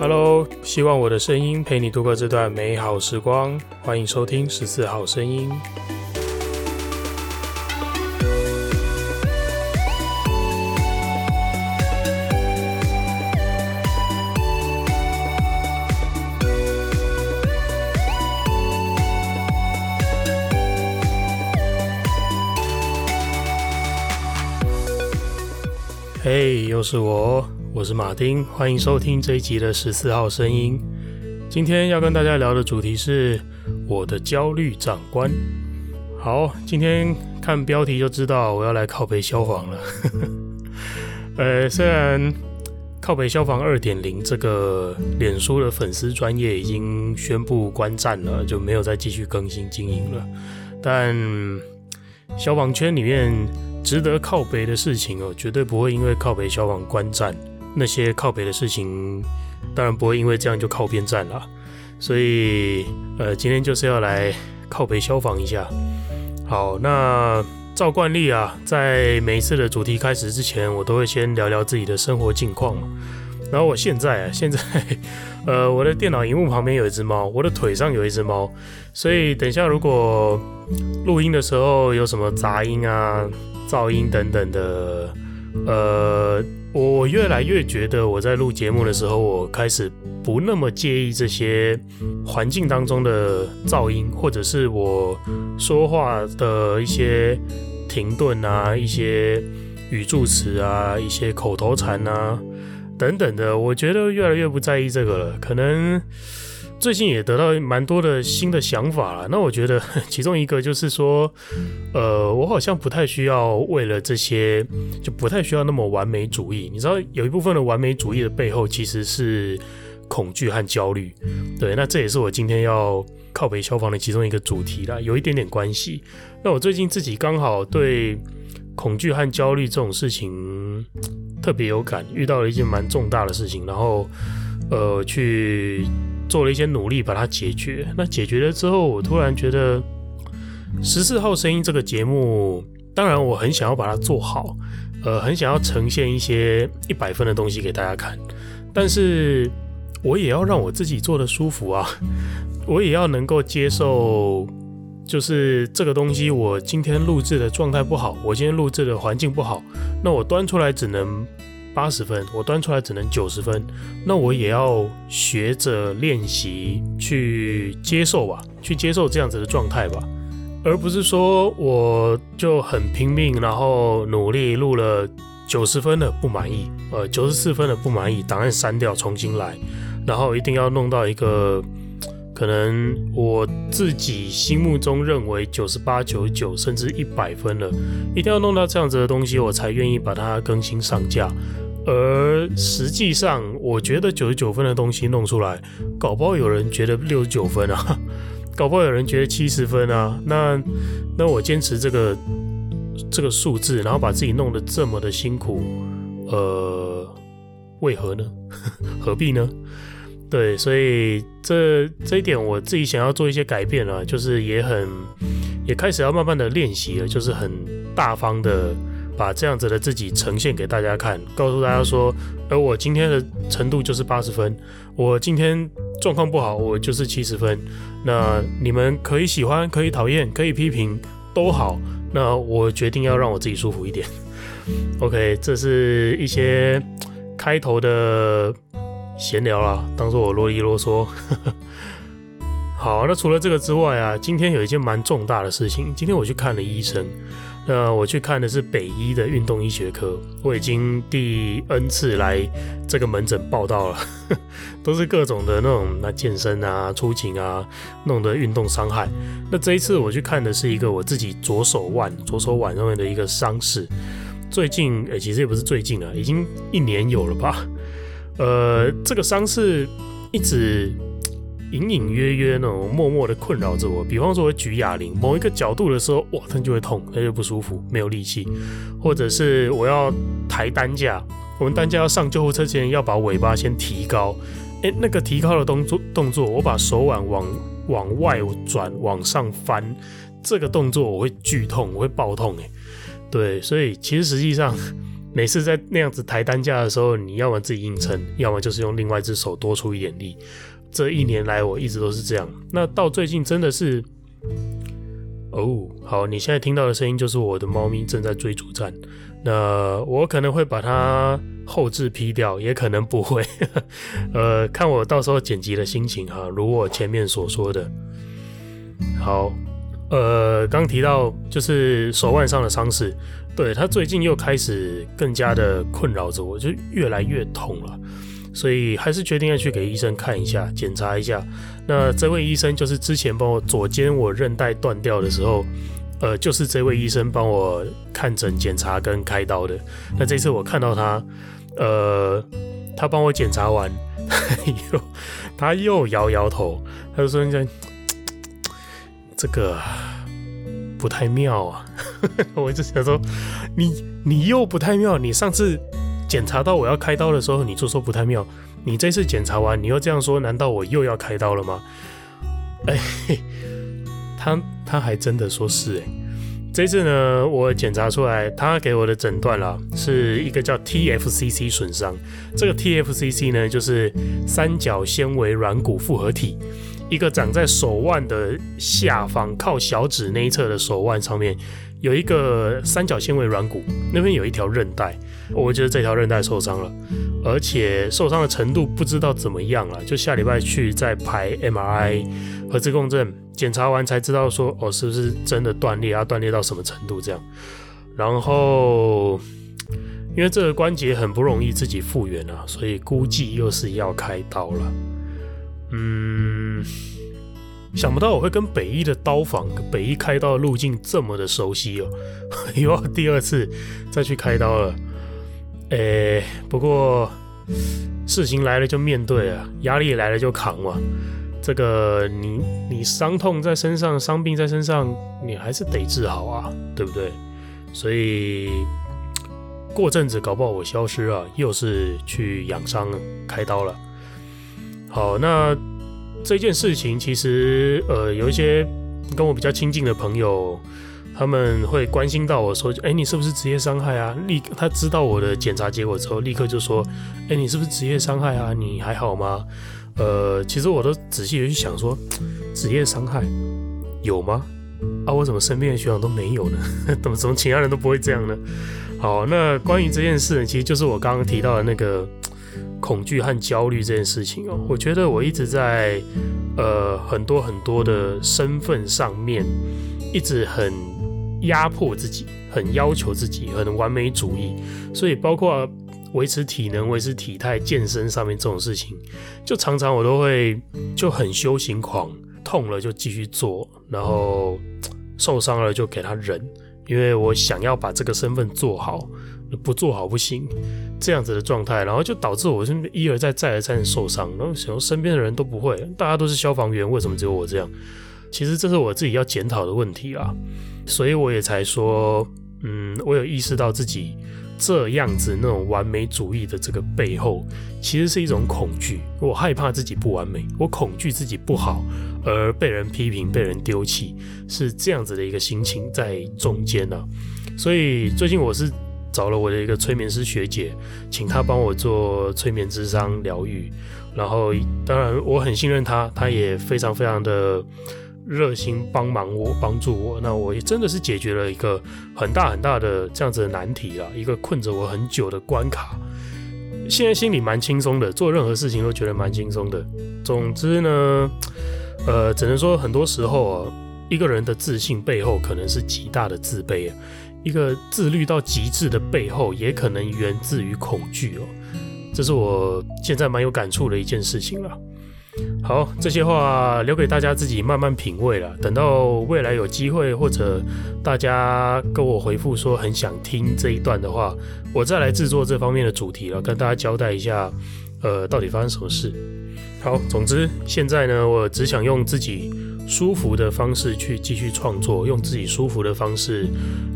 Hello，希望我的声音陪你度过这段美好时光。欢迎收听十四号声音。嘿，又是我。我是马丁，欢迎收听这一集的十四号声音。今天要跟大家聊的主题是我的焦虑长官。好，今天看标题就知道我要来靠北消防了。呃，虽然靠北消防二点零这个脸书的粉丝专业已经宣布关站了，就没有再继续更新经营了，但消防圈里面值得靠北的事情哦，绝对不会因为靠北消防关站。那些靠北的事情，当然不会因为这样就靠边站了。所以，呃，今天就是要来靠北消防一下。好，那照惯例啊，在每一次的主题开始之前，我都会先聊聊自己的生活近况。然后我现在啊，现在，呃，我的电脑荧幕旁边有一只猫，我的腿上有一只猫，所以等一下如果录音的时候有什么杂音啊、噪音等等的，呃。我越来越觉得，我在录节目的时候，我开始不那么介意这些环境当中的噪音，或者是我说话的一些停顿啊、一些语助词啊、一些口头禅啊等等的。我觉得越来越不在意这个了，可能。最近也得到蛮多的新的想法了，那我觉得 其中一个就是说，呃，我好像不太需要为了这些，就不太需要那么完美主义。你知道，有一部分的完美主义的背后其实是恐惧和焦虑。对，那这也是我今天要靠北消防的其中一个主题啦，有一点点关系。那我最近自己刚好对恐惧和焦虑这种事情特别有感，遇到了一件蛮重大的事情，然后呃去。做了一些努力把它解决。那解决了之后，我突然觉得十四号声音这个节目，当然我很想要把它做好，呃，很想要呈现一些一百分的东西给大家看。但是我也要让我自己做的舒服啊，我也要能够接受，就是这个东西我今天录制的状态不好，我今天录制的环境不好，那我端出来只能。八十分，我端出来只能九十分，那我也要学着练习去接受吧，去接受这样子的状态吧，而不是说我就很拼命，然后努力录了九十分的不满意，呃，九十四分的不满意，档案删掉重新来，然后一定要弄到一个可能我自己心目中认为九十八、九十九甚至一百分了，一定要弄到这样子的东西，我才愿意把它更新上架。而实际上，我觉得九十九分的东西弄出来，搞不好有人觉得六十九分啊，搞不好有人觉得七十分啊。那那我坚持这个这个数字，然后把自己弄得这么的辛苦，呃，为何呢？何必呢？对，所以这这一点我自己想要做一些改变了，就是也很也开始要慢慢的练习了，就是很大方的。把这样子的自己呈现给大家看，告诉大家说，而我今天的程度就是八十分，我今天状况不好，我就是七十分。那你们可以喜欢，可以讨厌，可以批评，都好。那我决定要让我自己舒服一点。OK，这是一些开头的闲聊啦，当做我啰里啰嗦。好，那除了这个之外啊，今天有一件蛮重大的事情，今天我去看了医生。那我去看的是北医的运动医学科，我已经第 N 次来这个门诊报道了，都是各种的那种那健身啊、出勤啊，弄的运动伤害。那这一次我去看的是一个我自己左手腕、左手腕上面的一个伤势。最近，诶、其实也不是最近了，已经一年有了吧？呃，这个伤势一直。隐隐约约那种默默的困扰着我，比方说我举哑铃，某一个角度的时候，哇，它就会痛，它就不舒服，没有力气；或者是我要抬担架，我们担架要上救护车前要把尾巴先提高，诶，那个提高的动作动作，我把手腕往往外转，往上翻，这个动作我会剧痛，我会爆痛，诶，对，所以其实实际上每次在那样子抬担架的时候，你要么自己硬撑，要么就是用另外一只手多出一点力。这一年来我一直都是这样。那到最近真的是，哦，好，你现在听到的声音就是我的猫咪正在追逐战。那我可能会把它后置 P 掉，也可能不会。呃，看我到时候剪辑的心情哈。如我前面所说的，好，呃，刚提到就是手腕上的伤势。对，他最近又开始更加的困扰着我，就越来越痛了，所以还是决定要去给医生看一下，检查一下。那这位医生就是之前帮我左肩我韧带断掉的时候，呃，就是这位医生帮我看诊、检查跟开刀的。那这次我看到他，呃，他帮我检查完，他又摇摇头，他就说：“这这个。”不太妙啊！我一直想说，你你又不太妙。你上次检查到我要开刀的时候，你就说不太妙。你这次检查完，你又这样说，难道我又要开刀了吗？哎，他他还真的说是哎。这次呢，我检查出来，他给我的诊断啦，是一个叫 TFCC 损伤。这个 TFCC 呢，就是三角纤维软骨复合体。一个长在手腕的下方，靠小指那一侧的手腕上面，有一个三角纤维软骨，那边有一条韧带。我觉得这条韧带受伤了，而且受伤的程度不知道怎么样了。就下礼拜去再排 MRI 核磁共振，检查完才知道说，哦，是不是真的断裂啊？断裂到什么程度这样？然后，因为这个关节很不容易自己复原啊，所以估计又是要开刀了。嗯，想不到我会跟北一的刀房、北一开刀的路径这么的熟悉哦，又要第二次再去开刀了。诶，不过事情来了就面对啊，压力来了就扛嘛。这个你你伤痛在身上，伤病在身上，你还是得治好啊，对不对？所以过阵子搞不好我消失啊，又是去养伤开刀了。好，那这件事情其实，呃，有一些跟我比较亲近的朋友，他们会关心到我说：“哎，你是不是职业伤害啊？”立他知道我的检查结果之后，立刻就说：“哎，你是不是职业伤害啊？你还好吗？”呃，其实我都仔细的去想说，职业伤害有吗？啊，我怎么身边的学长都没有呢？怎么怎么其他人都不会这样呢？好，那关于这件事，其实就是我刚刚提到的那个。恐惧和焦虑这件事情哦，我觉得我一直在呃很多很多的身份上面，一直很压迫自己，很要求自己，很完美主义，所以包括维持体能、维持体态、健身上面这种事情，就常常我都会就很修行狂，痛了就继续做，然后受伤了就给他忍，因为我想要把这个身份做好。不做好不行，这样子的状态，然后就导致我是一而再再而三的受伤。然后想说身边的人都不会，大家都是消防员，为什么只有我这样？其实这是我自己要检讨的问题啊，所以我也才说，嗯，我有意识到自己这样子那种完美主义的这个背后，其实是一种恐惧。我害怕自己不完美，我恐惧自己不好而被人批评、被人丢弃，是这样子的一个心情在中间呢、所以最近我是。找了我的一个催眠师学姐，请她帮我做催眠咨商疗愈，然后当然我很信任她，她也非常非常的热心帮忙我，帮助我。那我也真的是解决了一个很大很大的这样子的难题啊，一个困着我很久的关卡。现在心里蛮轻松的，做任何事情都觉得蛮轻松的。总之呢，呃，只能说很多时候啊，一个人的自信背后可能是极大的自卑啊。一个自律到极致的背后，也可能源自于恐惧哦。这是我现在蛮有感触的一件事情了。好，这些话留给大家自己慢慢品味了。等到未来有机会，或者大家跟我回复说很想听这一段的话，我再来制作这方面的主题了，跟大家交代一下，呃，到底发生什么事。好，总之现在呢，我只想用自己。舒服的方式去继续创作，用自己舒服的方式，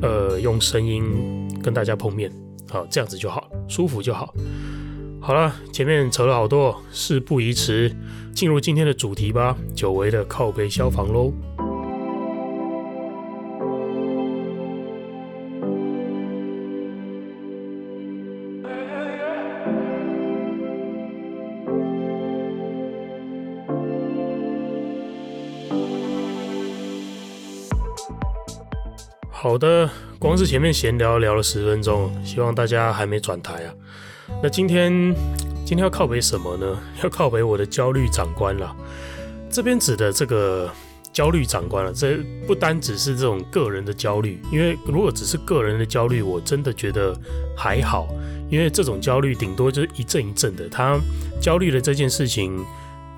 呃，用声音跟大家碰面，好，这样子就好，舒服就好。好了前面扯了好多事不宜迟进入今天的主题吧久违的靠背消防喽。好的光是前面闲聊聊了十分钟希望大家还没转台啊。那今天今天要靠北什么呢？要靠北我的焦虑长官了。这边指的这个焦虑长官了，这不单只是这种个人的焦虑，因为如果只是个人的焦虑，我真的觉得还好，因为这种焦虑顶多就是一阵一阵的，他焦虑的这件事情。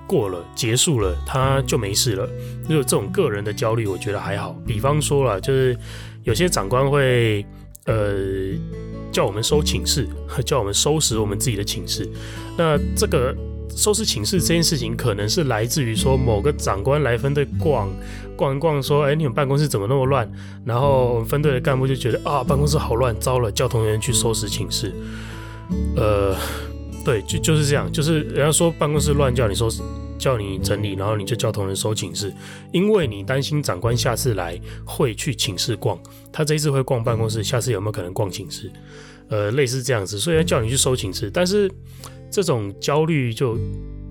过了，结束了，他就没事了。如果这种个人的焦虑，我觉得还好。比方说了，就是有些长官会呃叫我们收寝室，叫我们收拾我们自己的寝室。那这个收拾寝室这件事情，可能是来自于说某个长官来分队逛逛一逛，说：“哎，你们办公室怎么那么乱？”然后分队的干部就觉得啊，办公室好乱，糟了，叫同学去收拾寝室。呃。对，就就是这样，就是人家说办公室乱，叫你收拾，叫你整理，然后你就叫同仁收寝室，因为你担心长官下次来会去寝室逛，他这一次会逛办公室，下次有没有可能逛寝室？呃，类似这样子，所以要叫你去收寝室。但是这种焦虑就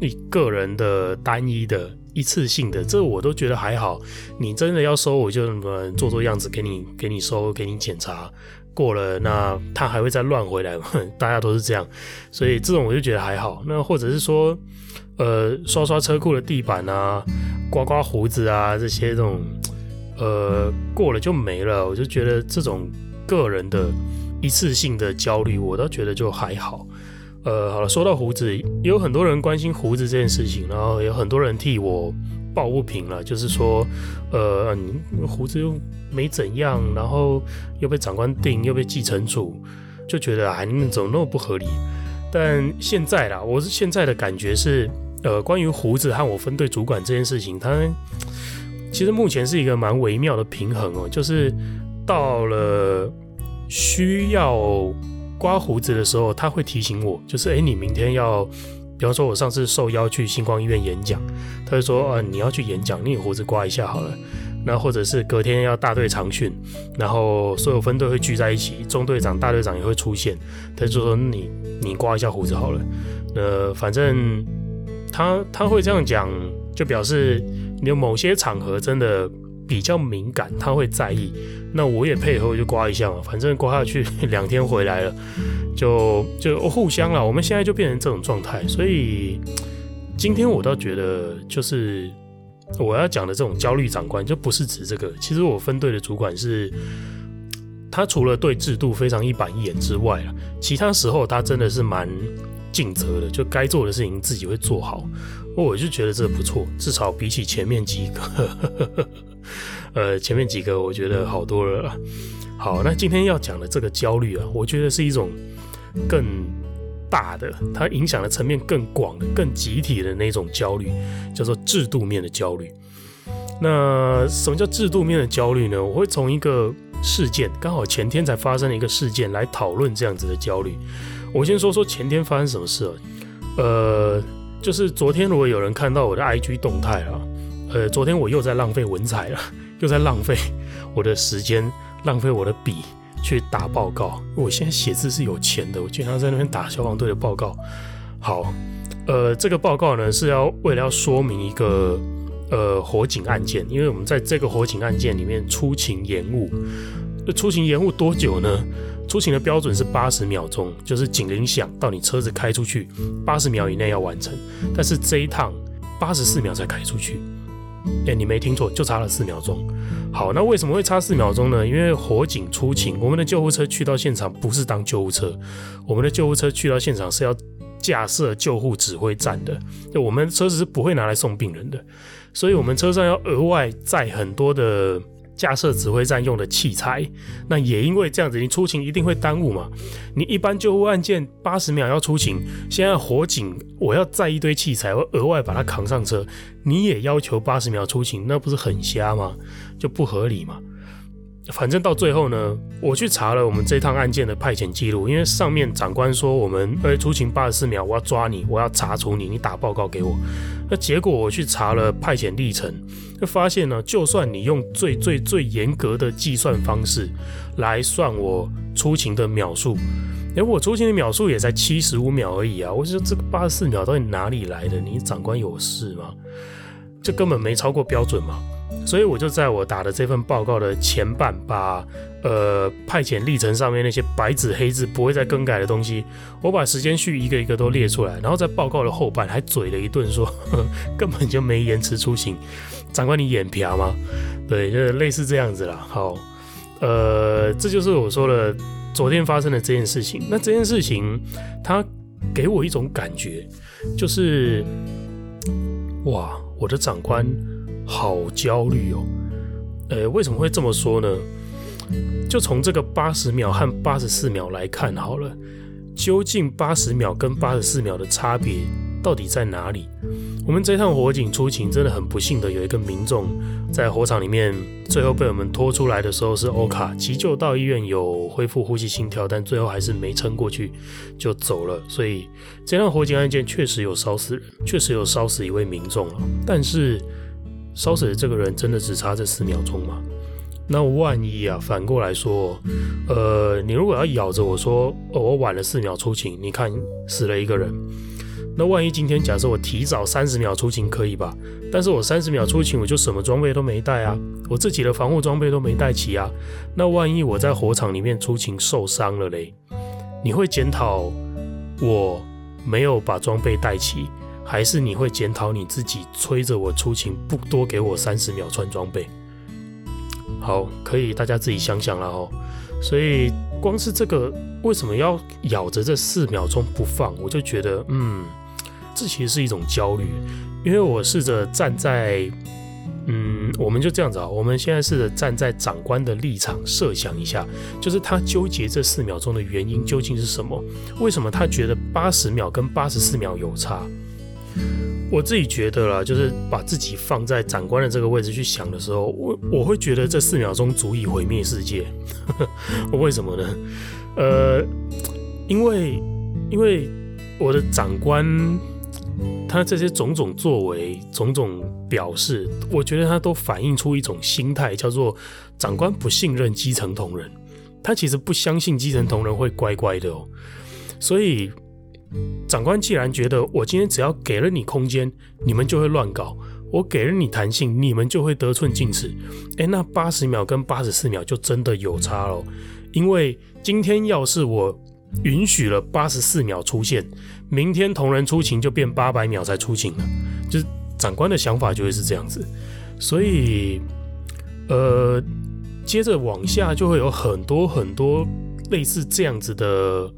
你个人的单一的一次性的，这我都觉得还好。你真的要收，我就做做样子给你，给你收，给你检查。过了，那他还会再乱回来吗？大家都是这样，所以这种我就觉得还好。那或者是说，呃，刷刷车库的地板啊，刮刮胡子啊，这些这种，呃，过了就没了。我就觉得这种个人的一次性的焦虑，我倒觉得就还好。呃，好了，说到胡子，也有很多人关心胡子这件事情，然后有很多人替我抱不平了，就是说，呃，你胡子又没怎样，然后又被长官定，又被继承处，就觉得啊，你们怎么那么不合理？但现在啦，我是现在的感觉是，呃，关于胡子和我分队主管这件事情，它其实目前是一个蛮微妙的平衡哦，就是到了需要刮胡子的时候，他会提醒我，就是哎，你明天要。比方说，我上次受邀去星光医院演讲，他就说：“啊，你要去演讲，你胡子刮一下好了。”那或者是隔天要大队长训，然后所有分队会聚在一起，中队长、大队长也会出现，他就说：“你你刮一下胡子好了。”呃，反正他他会这样讲，就表示你有某些场合真的比较敏感，他会在意。那我也配合，就刮一下嘛，反正刮下去 两天回来了。就就互相了，我们现在就变成这种状态，所以今天我倒觉得，就是我要讲的这种焦虑长官，就不是指这个。其实我分队的主管是，他除了对制度非常一板一眼之外啊，其他时候他真的是蛮尽责的，就该做的事情自己会做好。我就觉得这不错，至少比起前面几个，呃，前面几个我觉得好多了。好，那今天要讲的这个焦虑啊，我觉得是一种。更大的，它影响的层面更广的、更集体的那种焦虑，叫做制度面的焦虑。那什么叫制度面的焦虑呢？我会从一个事件，刚好前天才发生的一个事件来讨论这样子的焦虑。我先说说前天发生什么事啊？呃，就是昨天如果有人看到我的 IG 动态啊，呃，昨天我又在浪费文采了，又在浪费我的时间，浪费我的笔。去打报告，我现在写字是有钱的，我经常在那边打消防队的报告。好，呃，这个报告呢是要为了要说明一个呃火警案件，因为我们在这个火警案件里面出勤延误，出勤延误多久呢？出勤的标准是八十秒钟，就是警铃响到你车子开出去八十秒以内要完成，但是这一趟八十四秒才开出去。哎，你没听错，就差了四秒钟。好，那为什么会差四秒钟呢？因为火警出勤，我们的救护车去到现场不是当救护车，我们的救护车去到现场是要架设救护指挥站的。就我们车子是不会拿来送病人的，所以我们车上要额外载很多的。架设指挥站用的器材，那也因为这样子，你出勤一定会耽误嘛。你一般救护案件八十秒要出勤，现在火警我要载一堆器材，我额外把它扛上车，你也要求八十秒出勤，那不是很瞎吗？就不合理嘛。反正到最后呢，我去查了我们这趟案件的派遣记录，因为上面长官说我们呃出勤八十四秒，我要抓你，我要查处你，你打报告给我。那结果我去查了派遣历程，就发现呢，就算你用最最最严格的计算方式来算我出勤的秒数，哎，我出勤的秒数也才七十五秒而已啊！我说这个八十四秒到底哪里来的？你长官有事吗？这根本没超过标准嘛！所以我就在我打的这份报告的前半，把呃派遣历程上面那些白纸黑字不会再更改的东西，我把时间序一个一个都列出来，然后在报告的后半还嘴了一顿说呵呵，根本就没延迟出行，长官你眼皮吗？对，就是类似这样子啦。好，呃，这就是我说的昨天发生的这件事情。那这件事情它给我一种感觉，就是哇，我的长官。好焦虑哦，呃，为什么会这么说呢？就从这个八十秒和八十四秒来看好了，究竟八十秒跟八十四秒的差别到底在哪里？我们这趟火警出勤真的很不幸的，有一个民众在火场里面，最后被我们拖出来的时候是欧卡急救到医院，有恢复呼吸心跳，但最后还是没撑过去就走了。所以这趟火警案件确实有烧死人，确实有烧死一位民众了，但是。烧死的这个人真的只差这四秒钟吗？那万一啊，反过来说，呃，你如果要咬着我说，我晚了四秒出勤，你看死了一个人。那万一今天假设我提早三十秒出勤可以吧？但是我三十秒出勤我就什么装备都没带啊，我自己的防护装备都没带齐啊。那万一我在火场里面出勤受伤了嘞？你会检讨我没有把装备带齐？还是你会检讨你自己，催着我出勤，不多给我三十秒穿装备。好，可以大家自己想想了哦。所以光是这个为什么要咬着这四秒钟不放，我就觉得，嗯，这其实是一种焦虑。因为我试着站在，嗯，我们就这样子啊，我们现在试着站在长官的立场设想一下，就是他纠结这四秒钟的原因究竟是什么？为什么他觉得八十秒跟八十四秒有差？我自己觉得啦，就是把自己放在长官的这个位置去想的时候，我我会觉得这四秒钟足以毁灭世界。为什么呢？呃，因为因为我的长官他这些种种作为、种种表示，我觉得他都反映出一种心态，叫做长官不信任基层同仁。他其实不相信基层同仁会乖乖的哦，所以。长官既然觉得我今天只要给了你空间，你们就会乱搞；我给了你弹性，你们就会得寸进尺。诶，那八十秒跟八十四秒就真的有差喽。因为今天要是我允许了八十四秒出现，明天同仁出勤就变八百秒才出勤了。就是长官的想法就会是这样子，所以呃，接着往下就会有很多很多类似这样子的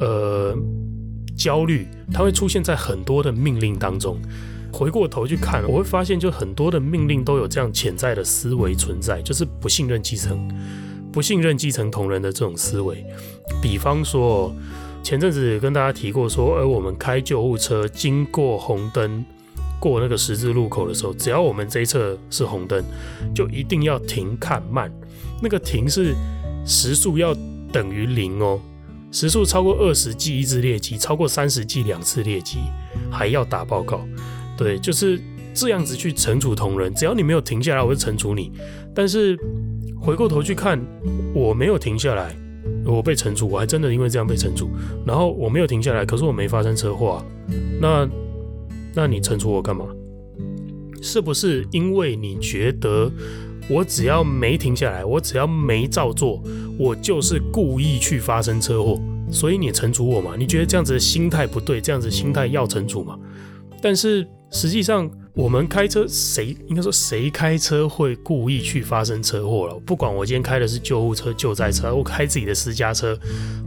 呃。焦虑，它会出现在很多的命令当中。回过头去看，我会发现，就很多的命令都有这样潜在的思维存在，就是不信任基层、不信任基层同仁的这种思维。比方说，前阵子跟大家提过说，而我们开救护车经过红灯，过那个十字路口的时候，只要我们这一侧是红灯，就一定要停看慢。那个停是时速要等于零哦。时速超过二十记一次列机，超过三十记两次列机，还要打报告。对，就是这样子去惩处同仁。只要你没有停下来，我就惩处你。但是回过头去看，我没有停下来，我被惩处，我还真的因为这样被惩处。然后我没有停下来，可是我没发生车祸啊。那那你惩处我干嘛？是不是因为你觉得？我只要没停下来，我只要没照做，我就是故意去发生车祸，所以你惩处我嘛？你觉得这样子的心态不对，这样子心态要惩处嘛？但是实际上，我们开车，谁应该说谁开车会故意去发生车祸了？不管我今天开的是救护车、救灾车，我开自己的私家车，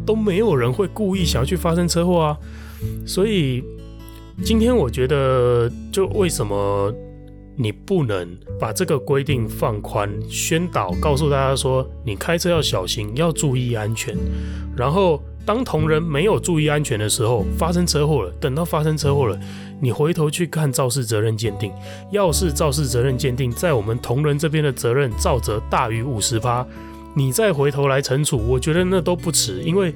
都没有人会故意想要去发生车祸啊。所以今天我觉得，就为什么？你不能把这个规定放宽，宣导告诉大家说，你开车要小心，要注意安全。然后，当同仁没有注意安全的时候，发生车祸了。等到发生车祸了，你回头去看肇事责任鉴定，要是肇事责任鉴定在我们同仁这边的责任照责大于五十趴，你再回头来惩处，我觉得那都不迟，因为。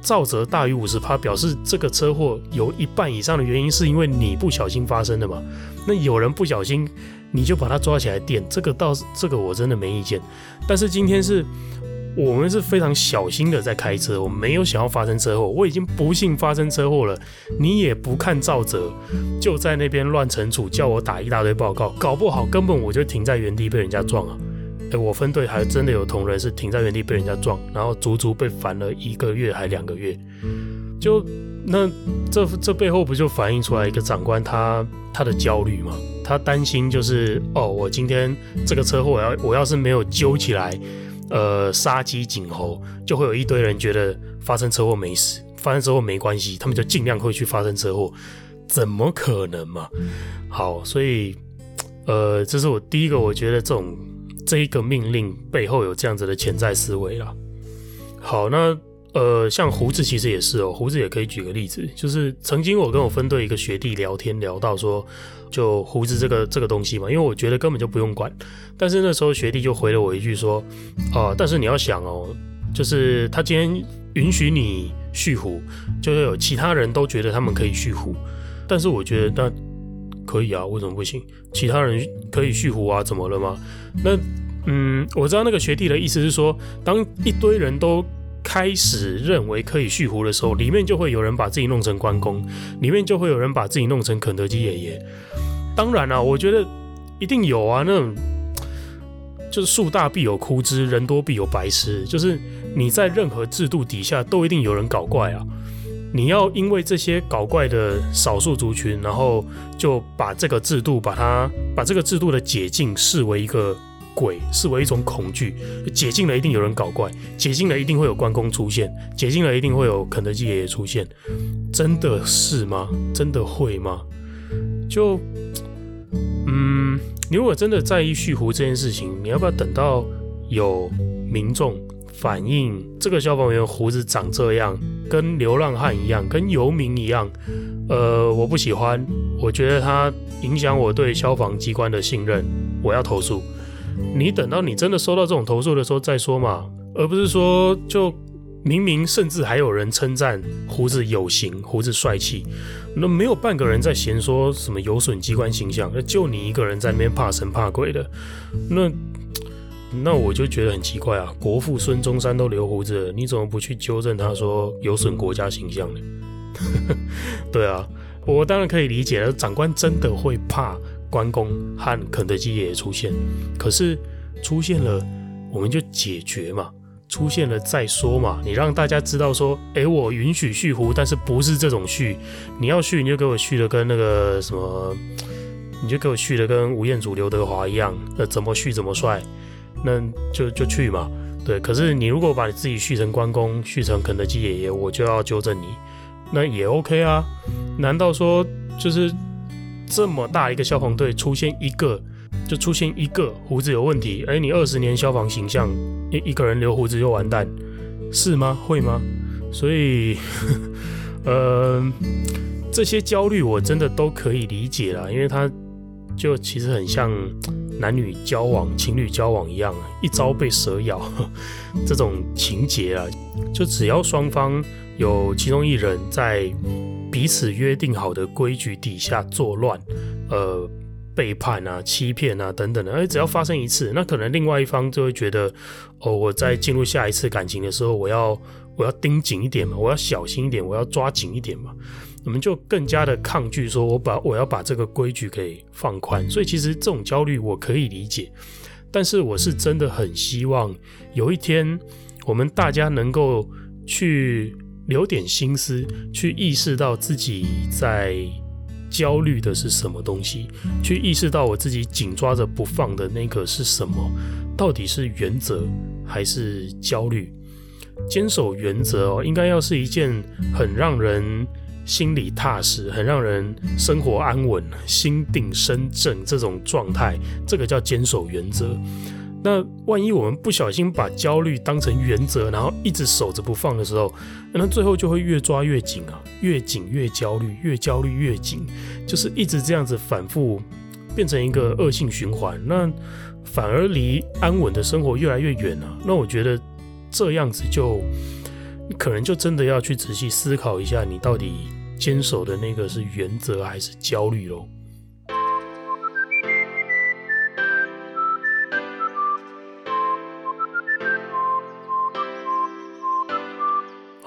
肇责大于五十趴，表示这个车祸有一半以上的原因是因为你不小心发生的嘛？那有人不小心，你就把他抓起来电，这个倒是这个我真的没意见。但是今天是我们是非常小心的在开车，我没有想要发生车祸，我已经不幸发生车祸了，你也不看肇责，就在那边乱惩处，叫我打一大堆报告，搞不好根本我就停在原地被人家撞啊！哎，我分队还真的有同仁是停在原地被人家撞，然后足足被烦了一个月还两个月，就那这这背后不就反映出来一个长官他他的焦虑吗？他担心就是哦，我今天这个车祸我要我要是没有揪起来。呃，杀鸡儆猴，就会有一堆人觉得发生车祸没事，发生车祸没关系，他们就尽量会去发生车祸，怎么可能嘛？好，所以，呃，这是我第一个，我觉得这种这一个命令背后有这样子的潜在思维啦。好，那。呃，像胡子其实也是哦，胡子也可以举个例子，就是曾经我跟我分队一个学弟聊天，聊到说，就胡子这个这个东西嘛，因为我觉得根本就不用管，但是那时候学弟就回了我一句说，哦、但是你要想哦，就是他今天允许你蓄胡，就会有其他人都觉得他们可以蓄胡，但是我觉得那可以啊，为什么不行？其他人可以蓄胡啊，怎么了吗？那嗯，我知道那个学弟的意思是说，当一堆人都开始认为可以蓄胡的时候，里面就会有人把自己弄成关公，里面就会有人把自己弄成肯德基爷爷。当然了、我觉得一定有啊，那种就是树大必有枯枝，人多必有白痴。就是你在任何制度底下，都一定有人搞怪啊。你要因为这些搞怪的少数族群，然后就把这个制度，把它把这个制度的解禁视为一个。鬼视为一种恐惧，解禁了一定有人搞怪，解禁了一定会有关公出现，解禁了一定会有肯德基爷爷出现，真的是吗？真的会吗？就，嗯，你如果真的在意蓄胡这件事情，你要不要等到有民众反映这个消防员胡子长这样，跟流浪汉一样，跟游民一样？呃，我不喜欢，我觉得他影响我对消防机关的信任，我要投诉。你等到你真的收到这种投诉的时候再说嘛，而不是说就明明甚至还有人称赞胡子有型，胡子帅气，那没有半个人在嫌说什么有损机关形象，那就你一个人在那边怕神怕鬼的，那那我就觉得很奇怪啊，国父孙中山都留胡子了，你怎么不去纠正他说有损国家形象呢？对啊，我当然可以理解了，长官真的会怕。关公和肯德基爷爷出现，可是出现了，我们就解决嘛。出现了再说嘛。你让大家知道说，哎、我允许蓄胡，但是不是这种蓄。你要蓄，你就给我蓄的跟那个什么，你就给我蓄的跟吴彦祖、刘德华一样。那怎么蓄怎么帅，那就就去嘛。对，可是你如果把你自己蓄成关公，蓄成肯德基爷爷，我就要纠正你。那也 OK 啊。难道说就是？这么大一个消防队出现一个，就出现一个胡子有问题。哎，你二十年消防形象，一一个人留胡子就完蛋，是吗？会吗？所以，呃，这些焦虑我真的都可以理解啦，因为他就其实很像男女交往、情侣交往一样，一朝被蛇咬 这种情节啊，就只要双方有其中一人在。彼此约定好的规矩底下作乱，呃，背叛啊、欺骗啊等等的，而，只要发生一次，那可能另外一方就会觉得，哦，我在进入下一次感情的时候，我要我要盯紧一点嘛，我要小心一点，我要抓紧一点嘛，我们就更加的抗拒，说我把我要把这个规矩给放宽。所以其实这种焦虑我可以理解，但是我是真的很希望有一天我们大家能够去。留点心思去意识到自己在焦虑的是什么东西，去意识到我自己紧抓着不放的那个是什么，到底是原则还是焦虑？坚守原则哦，应该要是一件很让人心里踏实、很让人生活安稳、心定身正这种状态，这个叫坚守原则。那万一我们不小心把焦虑当成原则，然后一直守着不放的时候，那最后就会越抓越紧啊，越紧越焦虑，越焦虑越紧，就是一直这样子反复，变成一个恶性循环。那反而离安稳的生活越来越远了。那我觉得这样子就，可能就真的要去仔细思考一下，你到底坚守的那个是原则还是焦虑喽？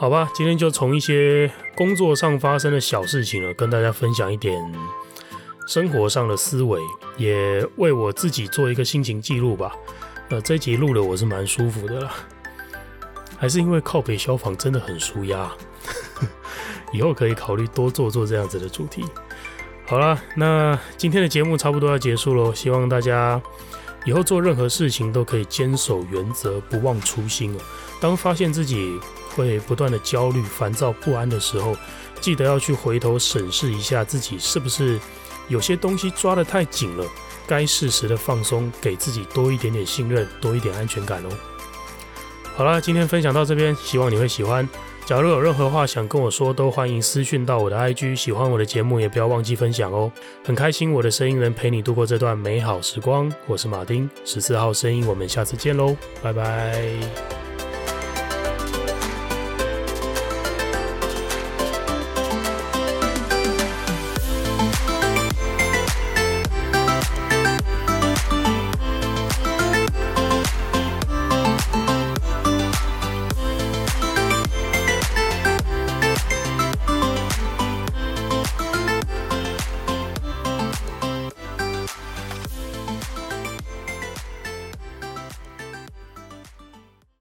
好吧，今天就从一些工作上发生的小事情了，跟大家分享一点生活上的思维，也为我自己做一个心情记录吧。呃，这集录的我是蛮舒服的啦，还是因为靠北消防真的很舒压，以后可以考虑多做做这样子的主题。好啦，那今天的节目差不多要结束喽，希望大家以后做任何事情都可以坚守原则，不忘初心哦。当发现自己会不断的焦虑、烦躁不安的时候，记得要去回头审视一下自己是不是有些东西抓得太紧了，该适时的放松，给自己多一点点信任，多一点安全感哦。好了，今天分享到这边，希望你会喜欢。假如有任何话想跟我说，都欢迎私讯到我的 IG。喜欢我的节目，也不要忘记分享哦。很开心我的声音能陪你度过这段美好时光。我是马丁，十四号声音，我们下次见喽，拜拜。